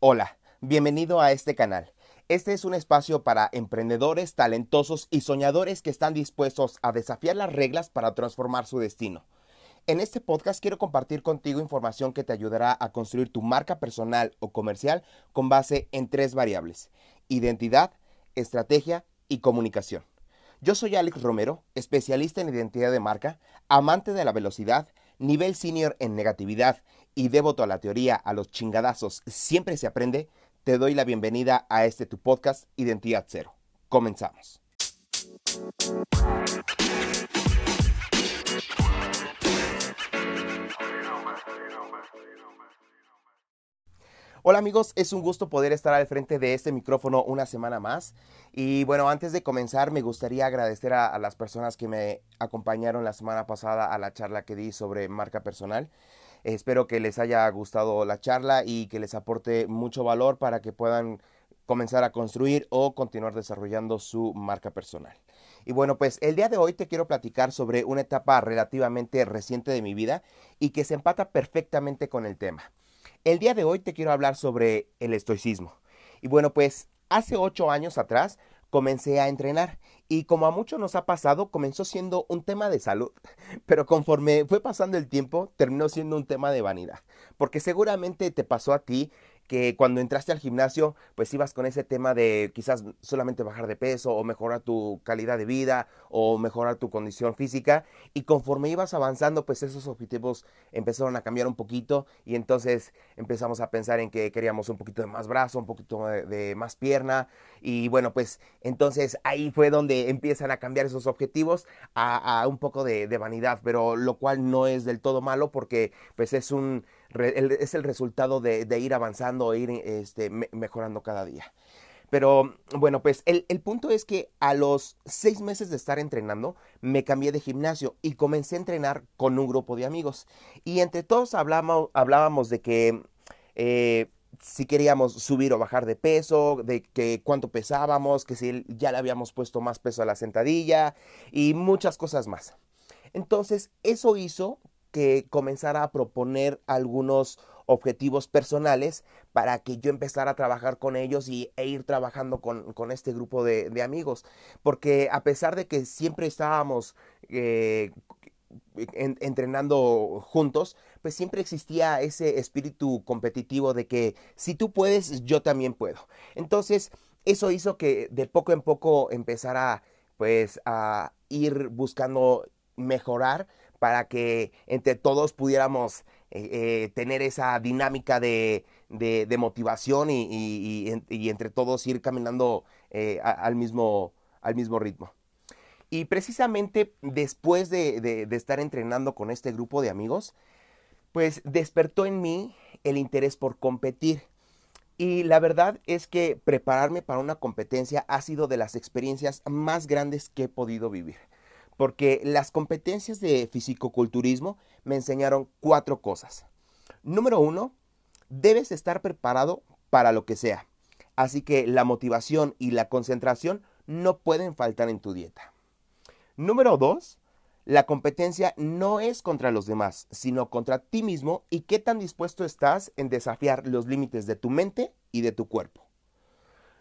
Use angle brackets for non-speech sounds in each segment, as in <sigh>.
Hola, bienvenido a este canal. Este es un espacio para emprendedores, talentosos y soñadores que están dispuestos a desafiar las reglas para transformar su destino. En este podcast quiero compartir contigo información que te ayudará a construir tu marca personal o comercial con base en tres variables, identidad, estrategia y comunicación. Yo soy Alex Romero, especialista en identidad de marca, amante de la velocidad, nivel senior en negatividad y devoto a la teoría a los chingadazos siempre se aprende, te doy la bienvenida a este tu podcast Identidad Cero. Comenzamos. Hola amigos, es un gusto poder estar al frente de este micrófono una semana más. Y bueno, antes de comenzar me gustaría agradecer a, las personas que me acompañaron la semana pasada a la charla que di sobre marca personal. Espero que les haya gustado la charla y que les aporte mucho valor para que puedan comenzar a construir o continuar desarrollando su marca personal. Y bueno, pues el día de hoy te quiero platicar sobre una etapa relativamente reciente de mi vida y que se empata perfectamente con el tema. El día de hoy te quiero hablar sobre el estoicismo. Y bueno, pues hace ocho años atrás comencé a entrenar y como a muchos nos ha pasado, comenzó siendo un tema de salud, <laughs> pero conforme fue pasando el tiempo, terminó siendo un tema de vanidad, porque seguramente te pasó a ti que cuando entraste al gimnasio, pues ibas con ese tema de quizás solamente bajar de peso o mejorar tu calidad de vida o mejorar tu condición física y conforme ibas avanzando, pues esos objetivos empezaron a cambiar un poquito y entonces empezamos a pensar en que queríamos un poquito de más brazo, un poquito de, más pierna y bueno, pues entonces ahí fue donde empiezan a cambiar esos objetivos a, un poco de, de vanidad, pero lo cual no es del todo malo porque pues es un es el resultado de, ir avanzando, e ir este, mejorando cada día. Pero bueno, pues el, punto es que a los seis meses de estar entrenando, me cambié de gimnasio y comencé a entrenar con un grupo de amigos. Y entre todos hablábamos de que eh, si queríamos subir o bajar de peso, de que cuánto pesábamos, que si ya le habíamos puesto más peso a la sentadilla y muchas cosas más. Entonces, eso hizo que comenzara a proponer algunos objetivos personales para que yo empezara a trabajar con ellos y, e ir trabajando con, este grupo de, amigos. Porque a pesar de que siempre estábamos eh, entrenando juntos, pues siempre existía ese espíritu competitivo de que si tú puedes, yo también puedo. Entonces, eso hizo que de poco en poco empezara pues a ir buscando mejorar para que entre todos pudiéramos eh, eh, tener esa dinámica de, motivación y, entre todos ir caminando eh, al, mismo, al mismo ritmo. Y precisamente después de, estar entrenando con este grupo de amigos, pues despertó en mí el interés por competir. Y la verdad es que prepararme para una competencia ha sido de las experiencias más grandes que he podido vivir porque las competencias de fisicoculturismo me enseñaron cuatro cosas. Número uno, debes estar preparado para lo que sea. Así que la motivación y la concentración no pueden faltar en tu dieta. Número dos, la competencia no es contra los demás, sino contra ti mismo y qué tan dispuesto estás en desafiar los límites de tu mente y de tu cuerpo.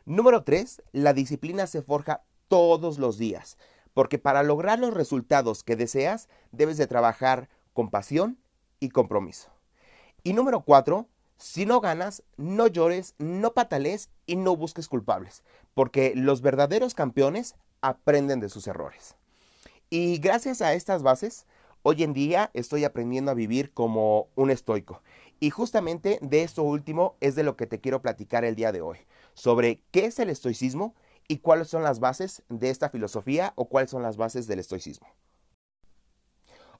Número tres, la disciplina se forja todos los días. Porque para lograr los resultados que deseas, debes de trabajar con pasión y compromiso. Y número cuatro, si no ganas, no llores, no patales y no busques culpables, porque los verdaderos campeones aprenden de sus errores. Y gracias a estas bases, hoy en día estoy aprendiendo a vivir como un estoico. Y justamente de esto último es de lo que te quiero platicar el día de hoy, sobre qué es el estoicismo y cuáles son las bases de esta filosofía o cuáles son las bases del estoicismo.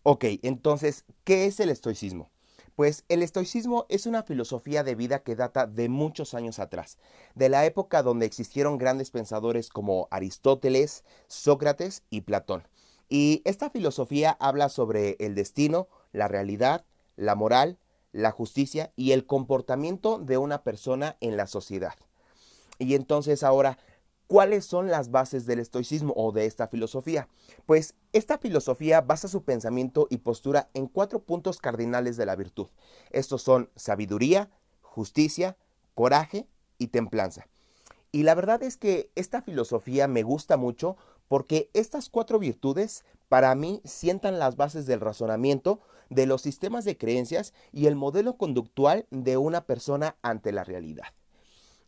Ok, entonces, ¿qué es el estoicismo? Pues el estoicismo es una filosofía de vida que data de muchos años atrás, de la época donde existieron grandes pensadores como Aristóteles, Sócrates y Platón. Y esta filosofía habla sobre el destino, la realidad, la moral, la justicia y el comportamiento de una persona en la sociedad. Y entonces ahora, ¿Cuáles son las bases del estoicismo o de esta filosofía? Pues esta filosofía basa su pensamiento y postura en cuatro puntos cardinales de la virtud. Estos son sabiduría, justicia, coraje y templanza. Y la verdad es que esta filosofía me gusta mucho porque estas cuatro virtudes para mí sientan las bases del razonamiento, de los sistemas de creencias y el modelo conductual de una persona ante la realidad.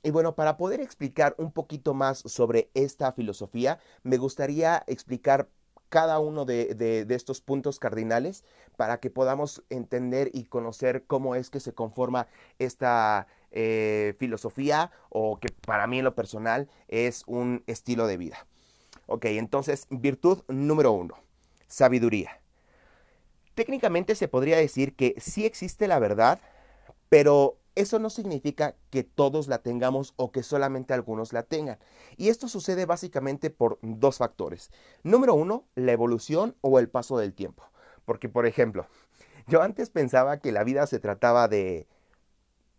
Y bueno, para poder explicar un poquito más sobre esta filosofía, me gustaría explicar cada uno de, estos puntos cardinales para que podamos entender y conocer cómo es que se conforma esta eh, filosofía o que para mí en lo personal es un estilo de vida. Ok, entonces, virtud número uno, sabiduría. Técnicamente se podría decir que sí existe la verdad, pero eso no significa que todos la tengamos o que solamente algunos la tengan. Y esto sucede básicamente por dos factores. Número uno, la evolución o el paso del tiempo. Porque, por ejemplo, <laughs> yo antes pensaba que la vida se trataba de,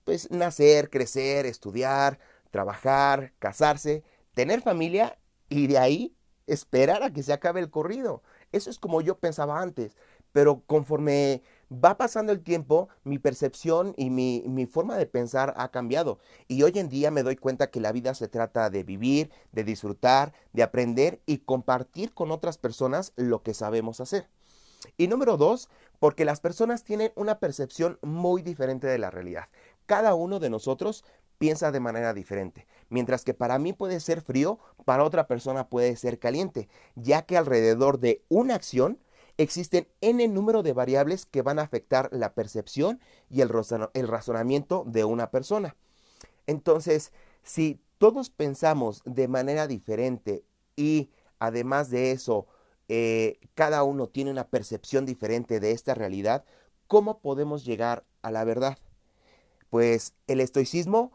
pues, nacer, crecer, estudiar, trabajar, casarse, tener familia y de ahí esperar a que se acabe el corrido. Eso es como yo pensaba antes. Pero conforme va pasando el tiempo, mi percepción y mi, forma de pensar ha cambiado. Y hoy en día me doy cuenta que la vida se trata de vivir, de disfrutar, de aprender y compartir con otras personas lo que sabemos hacer. Y número dos, porque las personas tienen una percepción muy diferente de la realidad. Cada uno de nosotros piensa de manera diferente. Mientras que para mí puede ser frío, para otra persona puede ser caliente, ya que alrededor de una acción existen n número de variables que van a afectar la percepción y el, razonamiento de una persona. Entonces, si todos pensamos de manera diferente y además de eso, eh, cada uno tiene una percepción diferente de esta realidad, ¿cómo podemos llegar a la verdad? Pues el estoicismo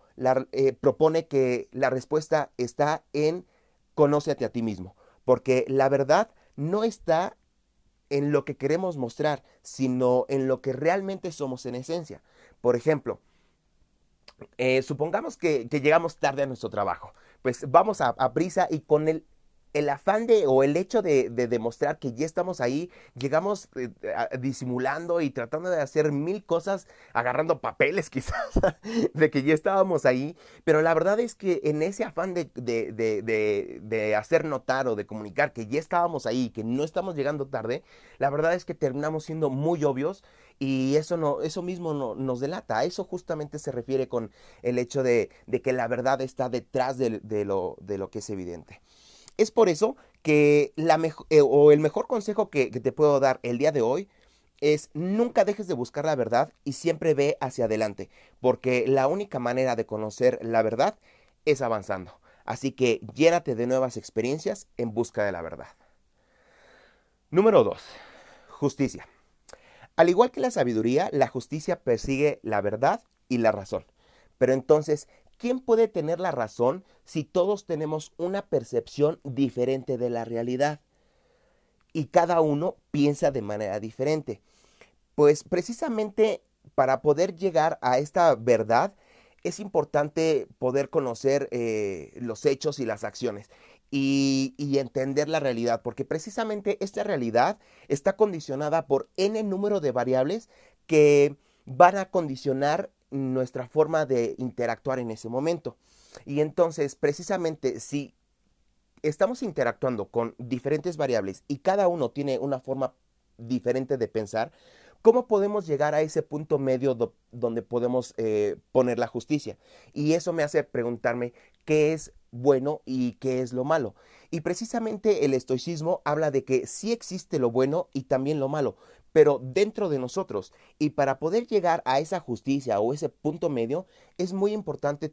eh, propone que la respuesta está en conócete a ti mismo, porque la verdad no está en lo que queremos mostrar, sino en lo que realmente somos en esencia. Por ejemplo, eh, supongamos que, llegamos tarde a nuestro trabajo, pues vamos a, a prisa y con el el afán de o el hecho de, demostrar que ya estamos ahí, llegamos eh, disimulando y tratando de hacer mil cosas, agarrando papeles <laughs> quizás, de que ya estábamos ahí, pero la verdad es que en ese afán de, de, hacer notar o de comunicar que ya estábamos ahí, que no estamos llegando tarde, la verdad es que terminamos siendo muy obvios y eso, no, eso mismo no, nos delata. A eso justamente se refiere con el hecho de, que la verdad está detrás de, lo, de lo que es evidente. Es por eso que la eh, o el mejor consejo que, que te puedo dar el día de hoy es nunca dejes de buscar la verdad y siempre ve hacia adelante, porque la única manera de conocer la verdad es avanzando. Así que llénate de nuevas experiencias en busca de la verdad. Número 2. Justicia. Al igual que la sabiduría, la justicia persigue la verdad y la razón. Pero entonces, ¿quién puede tener la razón si todos tenemos una percepción diferente de la realidad? Y cada uno piensa de manera diferente. Pues precisamente para poder llegar a esta verdad es importante poder conocer eh, los hechos y las acciones y, y, entender la realidad, porque precisamente esta realidad está condicionada por n número de variables que van a condicionar nuestra forma de interactuar en ese momento. Y entonces, precisamente, si estamos interactuando con diferentes variables y cada uno tiene una forma diferente de pensar, ¿cómo podemos llegar a ese punto medio donde podemos eh, poner la justicia? Y eso me hace preguntarme qué es bueno y qué es lo malo. Y precisamente el estoicismo habla de que sí existe lo bueno y también lo malo, pero dentro de nosotros. Y para poder llegar a esa justicia o ese punto medio, es muy importante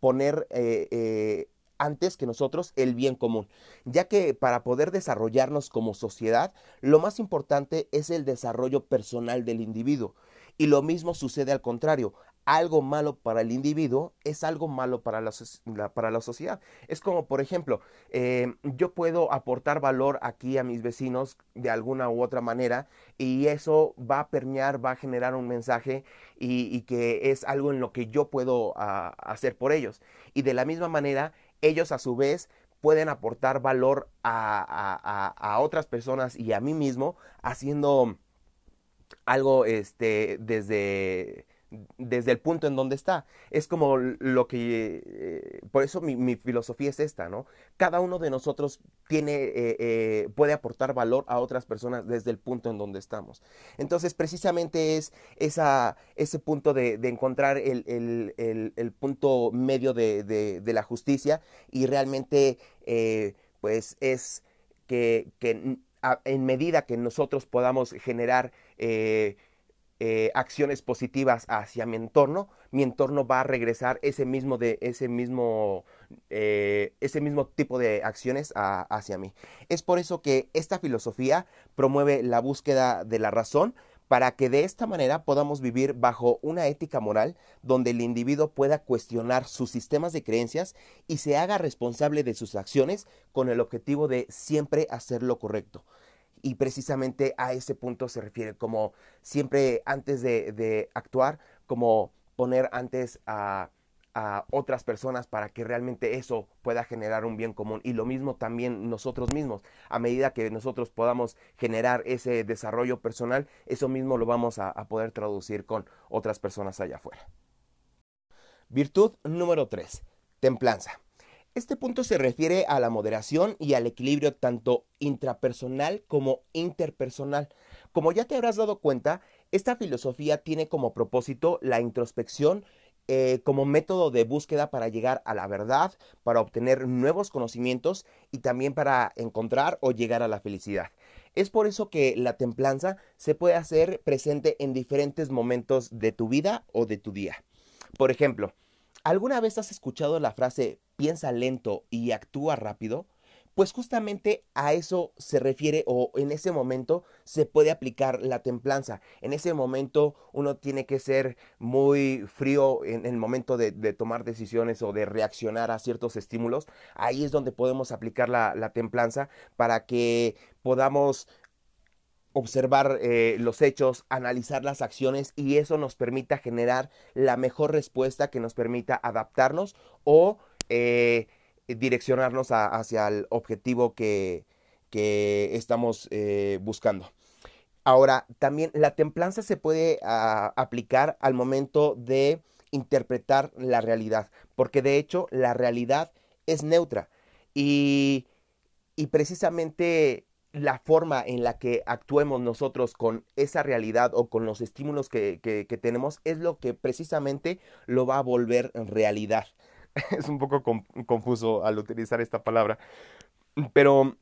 poner eh, eh, antes que nosotros el bien común, ya que para poder desarrollarnos como sociedad, lo más importante es el desarrollo personal del individuo. Y lo mismo sucede al contrario algo malo para el individuo es algo malo para la, para la sociedad. Es como, por ejemplo, eh, yo puedo aportar valor aquí a mis vecinos de alguna u otra manera y eso va a permear, va a generar un mensaje y, que es algo en lo que yo puedo ah, hacer por ellos. Y de la misma manera, ellos a su vez pueden aportar valor a, a, otras personas y a mí mismo haciendo algo este, desde, desde el punto en donde está. Es como lo que, eh, por eso mi, filosofía es esta, ¿no? Cada uno de nosotros tiene, eh, eh, puede aportar valor a otras personas desde el punto en donde estamos. Entonces, precisamente es esa, ese punto de, encontrar el, punto medio de, la justicia y realmente, pues, es que, que en medida que nosotros podamos generar acciones positivas hacia mi entorno, mi entorno va a regresar ese mismo, de, ese mismo, eh, ese mismo tipo de acciones hacia mí. Es por eso que esta filosofía promueve la búsqueda de la razón para que de esta manera podamos vivir bajo una ética moral donde el individuo pueda cuestionar sus sistemas de creencias y se haga responsable de sus acciones con el objetivo de siempre hacer lo correcto y precisamente a ese punto se refiere, como siempre antes de, actuar, como poner antes a, otras personas para que realmente eso pueda generar un bien común. Y lo mismo también nosotros mismos. A medida que nosotros podamos generar ese desarrollo personal, eso mismo lo vamos a, a poder traducir con otras personas allá afuera. Virtud número 3. Templanza. Este punto se refiere a la moderación y al equilibrio tanto intrapersonal como interpersonal. Como ya te habrás dado cuenta, esta filosofía tiene como propósito la introspección eh, como método de búsqueda para llegar a la verdad, para obtener nuevos conocimientos y también para encontrar o llegar a la felicidad. Es por eso que la templanza se puede hacer presente en diferentes momentos de tu vida o de tu día. Por ejemplo, ¿alguna vez has escuchado la frase piensa lento y actúa rápido, pues justamente a eso se refiere o en ese momento se puede aplicar la templanza. En ese momento uno tiene que ser muy frío en el momento de, tomar decisiones o de reaccionar a ciertos estímulos. Ahí es donde podemos aplicar la, templanza para que podamos observar eh, los hechos, analizar las acciones y eso nos permita generar la mejor respuesta que nos permita adaptarnos o eh, direccionarnos hacia el objetivo que, estamos eh, buscando. Ahora, también la templanza se puede ah, aplicar al momento de interpretar la realidad, porque de hecho la realidad es neutra y, precisamente la forma en la que actuemos nosotros con esa realidad o con los estímulos que, que, tenemos es lo que precisamente lo va a volver realidad. <laughs> es un poco confuso al utilizar esta palabra, pero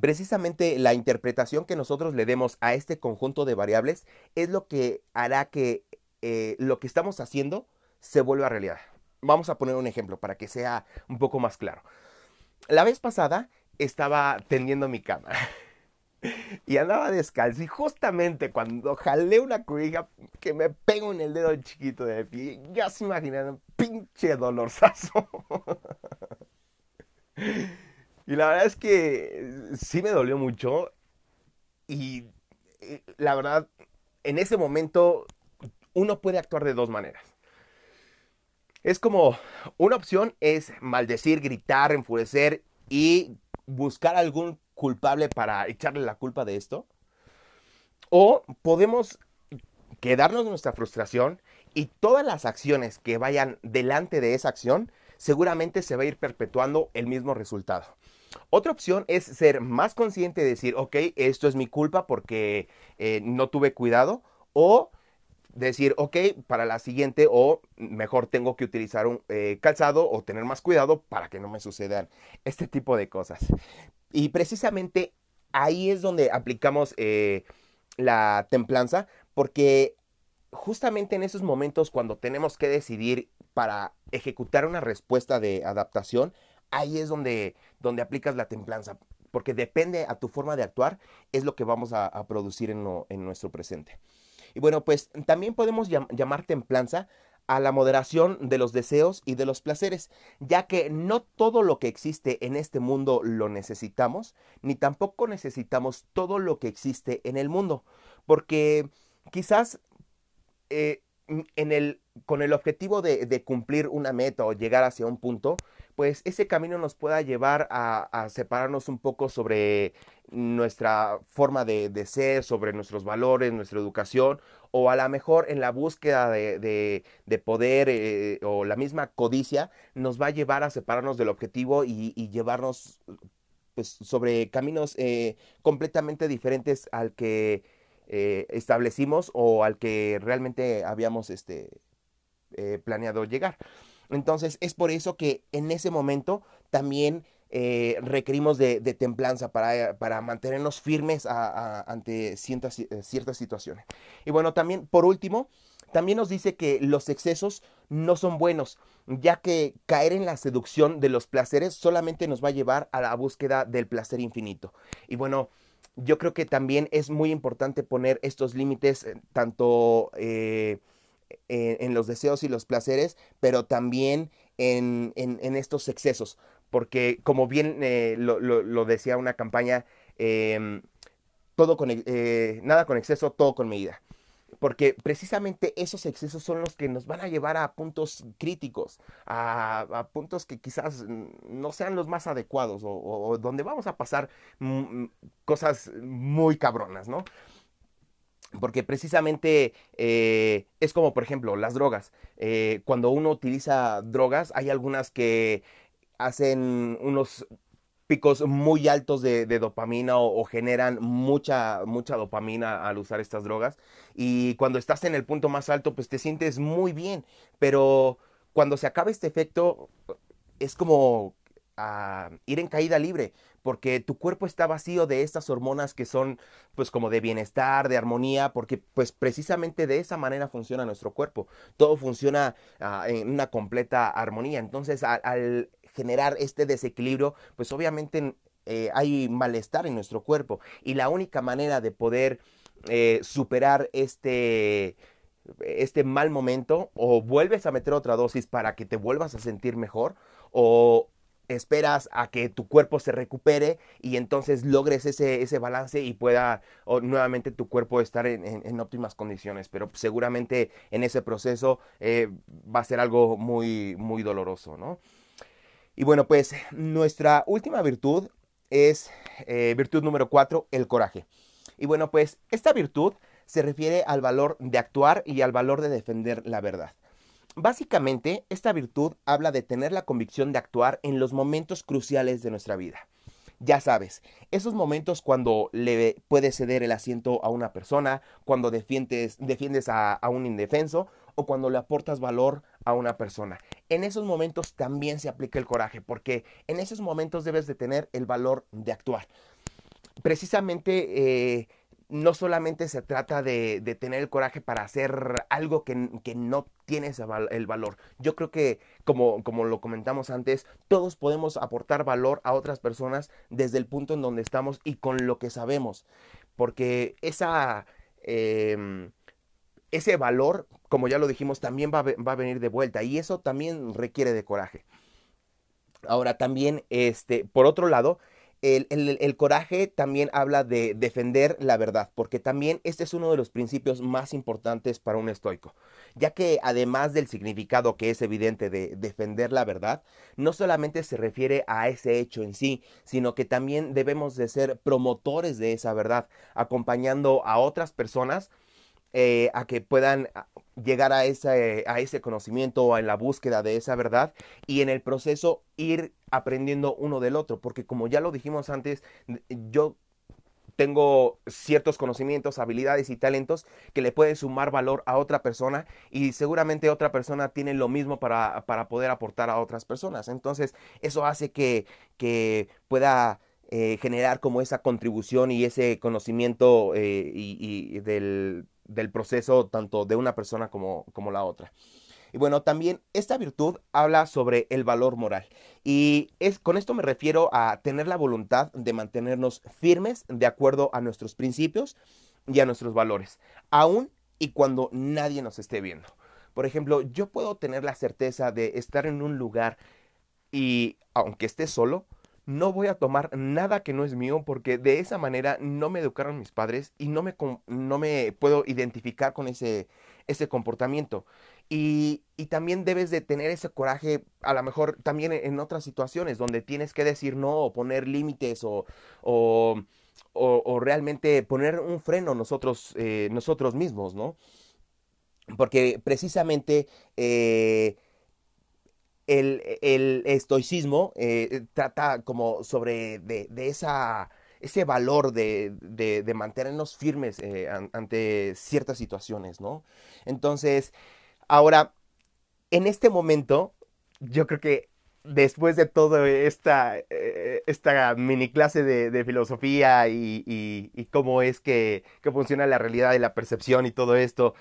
precisamente la interpretación que nosotros le demos a este conjunto de variables es lo que hará que eh, lo que estamos haciendo se vuelva realidad. Vamos a poner un ejemplo para que sea un poco más claro. La vez pasada estaba tendiendo mi cama y andaba descalzo y justamente cuando jalé una cobija que me pego en el dedo chiquito de pie, ya se imaginan pinche dolorzazo. y la verdad es que sí me dolió mucho y la verdad en ese momento uno puede actuar de dos maneras. Es como una opción es maldecir, gritar, enfurecer y buscar algún culpable para echarle la culpa de esto. O podemos quedarnos nuestra frustración y todas las acciones que vayan delante de esa acción, seguramente se va a ir perpetuando el mismo resultado. Otra opción es ser más consciente de decir, ok, esto es mi culpa porque eh, no tuve cuidado. O decir, ok, para la siguiente o mejor tengo que utilizar un eh, calzado o tener más cuidado para que no me sucedan este tipo de cosas. Y precisamente ahí es donde aplicamos eh, la templanza, porque justamente en esos momentos cuando tenemos que decidir para ejecutar una respuesta de adaptación, ahí es donde, donde aplicas la templanza, porque depende a tu forma de actuar, es lo que vamos a, producir en, en, nuestro presente. Y bueno, pues también podemos llamar templanza a la moderación de los deseos y de los placeres, ya que no todo lo que existe en este mundo lo necesitamos, ni tampoco necesitamos todo lo que existe en el mundo, porque quizás eh, en el, con el objetivo de, cumplir una meta o llegar hacia un punto, pues ese camino nos pueda llevar a, separarnos un poco sobre nuestra forma de, ser, sobre nuestros valores, nuestra educación, o a lo mejor en la búsqueda de, poder eh, o la misma codicia nos va a llevar a separarnos del objetivo y, llevarnos pues, sobre caminos eh, completamente diferentes al que eh, establecimos o al que realmente habíamos este, planeado llegar. Entonces es por eso que en ese momento también eh, requerimos de, templanza para, para, mantenernos firmes ante ciertas, ciertas situaciones. Y bueno, también por último, también nos dice que los excesos no son buenos, ya que caer en la seducción de los placeres solamente nos va a llevar a la búsqueda del placer infinito. Y bueno, yo creo que también es muy importante poner estos límites eh, tanto eh, en, los deseos y los placeres, pero también en, estos excesos, porque como bien eh, lo, decía una campaña, em, todo con, nada con exceso, todo con medida porque precisamente esos excesos son los que nos van a llevar a puntos críticos, a, puntos que quizás no sean los más adecuados o, donde vamos a pasar cosas muy cabronas, ¿no? Porque precisamente eh, es como, por ejemplo, las drogas. Eh, cuando uno utiliza drogas, hay algunas que hacen unos picos muy altos de, dopamina o, generan mucha, mucha dopamina al usar estas drogas. Y cuando estás en el punto más alto, pues te sientes muy bien. Pero cuando se acaba este efecto, es como ah, ir en caída libre, porque tu cuerpo está vacío de estas hormonas que son pues como de bienestar, de armonía, porque pues precisamente de esa manera funciona nuestro cuerpo. Todo funciona ah, en una completa armonía. Entonces al generar este desequilibrio, pues obviamente eh, hay malestar en nuestro cuerpo. Y la única manera de poder eh, superar este, este mal momento, o vuelves a meter otra dosis para que te vuelvas a sentir mejor, o esperas a que tu cuerpo se recupere y entonces logres ese, ese balance y pueda nuevamente tu cuerpo estar en, óptimas condiciones. Pero seguramente en ese proceso eh, va a ser algo muy, muy doloroso, ¿no? Y bueno, pues nuestra última virtud es eh, virtud número cuatro, el coraje. Y bueno, pues esta virtud se refiere al valor de actuar y al valor de defender la verdad. Básicamente, esta virtud habla de tener la convicción de actuar en los momentos cruciales de nuestra vida. Ya sabes, esos momentos cuando le puedes ceder el asiento a una persona, cuando defiendes, a un indefenso o cuando le aportas valor a una persona. En esos momentos también se aplica el coraje, porque en esos momentos debes de tener el valor de actuar. Precisamente eh, no solamente se trata de, tener el coraje para hacer algo que, no tiene el valor. Yo creo que, como, como lo comentamos antes, todos podemos aportar valor a otras personas desde el punto en donde estamos y con lo que sabemos. Porque esa... Em, ese valor, como ya lo dijimos, también va a, venir de vuelta y eso también requiere de coraje. Ahora también, este, por otro lado, el, coraje también habla de defender la verdad, porque también este es uno de los principios más importantes para un estoico, ya que además del significado que es evidente de defender la verdad, no solamente se refiere a ese hecho en sí, sino que también debemos de ser promotores de esa verdad, acompañando a otras personas eh, a que puedan llegar a ese, a ese conocimiento o en la búsqueda de esa verdad y en el proceso ir aprendiendo uno del otro, porque como ya lo dijimos antes, yo tengo ciertos conocimientos, habilidades y talentos que le pueden sumar valor a otra persona y seguramente otra persona tiene lo mismo para, poder aportar a otras personas. Entonces, eso hace que, que pueda eh, generar como esa contribución y ese conocimiento eh, y del, del proceso tanto de una persona como, como la otra. Y bueno, también esta virtud habla sobre el valor moral. Y es, con esto me refiero a tener la voluntad de mantenernos firmes de acuerdo a nuestros principios y a nuestros valores, aun y cuando nadie nos esté viendo. Por ejemplo, yo puedo tener la certeza de estar en un lugar y aunque esté solo, no voy a tomar nada que no es mío porque de esa manera no me educaron mis padres y no me, no me puedo identificar con ese, ese comportamiento. Y, también debes de tener ese coraje, a lo mejor también en otras situaciones donde tienes que decir no o poner límites o, o, realmente poner un freno nosotros, eh, nosotros mismos, ¿no? Porque precisamente eh, el, estoicismo eh, trata como sobre de, esa, ese valor de, de, mantenernos firmes ante ciertas situaciones, ¿no? Entonces, Ahora, en este momento, yo creo que después de toda esta, eh, esta mini clase de, filosofía y, cómo es que, funciona la realidad y la percepción y todo esto,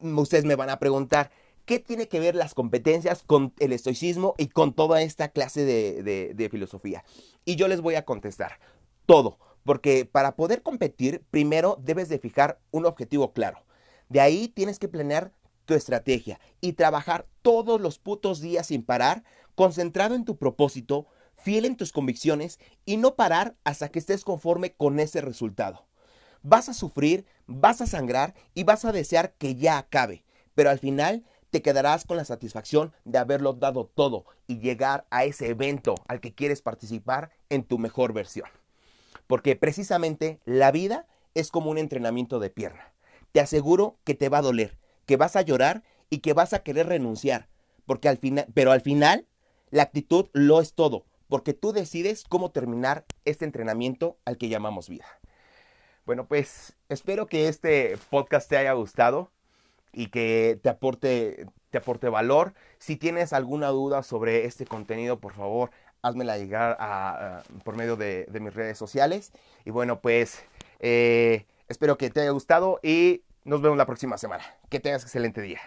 ustedes me van a preguntar, ¿qué tiene que ver las competencias con el estoicismo y con toda esta clase de, de filosofía? Y yo les voy a contestar, todo, porque para poder competir, primero debes de fijar un objetivo claro. De ahí tienes que planear tu estrategia y trabajar todos los putos días sin parar, concentrado en tu propósito, fiel en tus convicciones y no parar hasta que estés conforme con ese resultado. Vas a sufrir, vas a sangrar y vas a desear que ya acabe, pero al final te quedarás con la satisfacción de haberlo dado todo y llegar a ese evento al que quieres participar en tu mejor versión. Porque precisamente la vida es como un entrenamiento de pierna. Te aseguro que te va a doler, que vas a llorar y que vas a querer renunciar, porque al final, pero al final la actitud lo es todo, porque tú decides cómo terminar este entrenamiento al que llamamos vida. Bueno, pues espero que este podcast te haya gustado y que te aporte, te aporte valor. Si tienes alguna duda sobre este contenido, por favor, házmela llegar por medio de, mis redes sociales. Y bueno, pues eh, espero que te haya gustado y nos vemos la próxima semana. Que tengas excelente día.